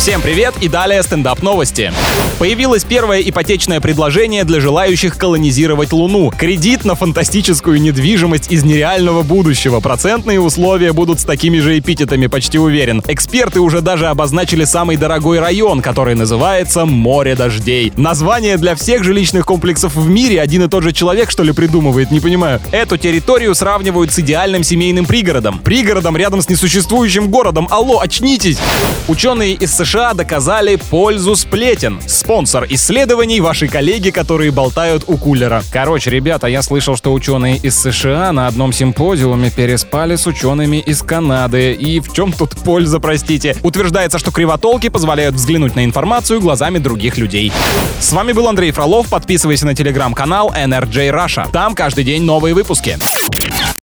Всем привет и далее стендап новости. Появилось первое ипотечное предложение для желающих колонизировать Луну. Кредит на фантастическую недвижимость из нереального будущего. Процентные условия будут с такими же эпитетами, почти уверен. Эксперты уже даже обозначили самый дорогой район, который называется «Море дождей». Название для всех жилищных комплексов в мире один и тот же человек, что ли, придумывает, не понимаю. Эту территорию сравнивают с идеальным семейным пригородом. Пригородом рядом с несуществующим городом. Алло, очнитесь! Ученые из США доказали пользу сплетен. Спонсор исследований — ваши коллеги, которые болтают у кулера. Короче, ребята, я слышал, что ученые из США на одном симпозиуме переспали с учеными из Канады. И в чем тут польза, простите? Утверждается, что кривотолки позволяют взглянуть на информацию глазами других людей. С вами был Андрей Фролов. Подписывайся на телеграм-канал NRJ Russia. Там каждый день новые выпуски.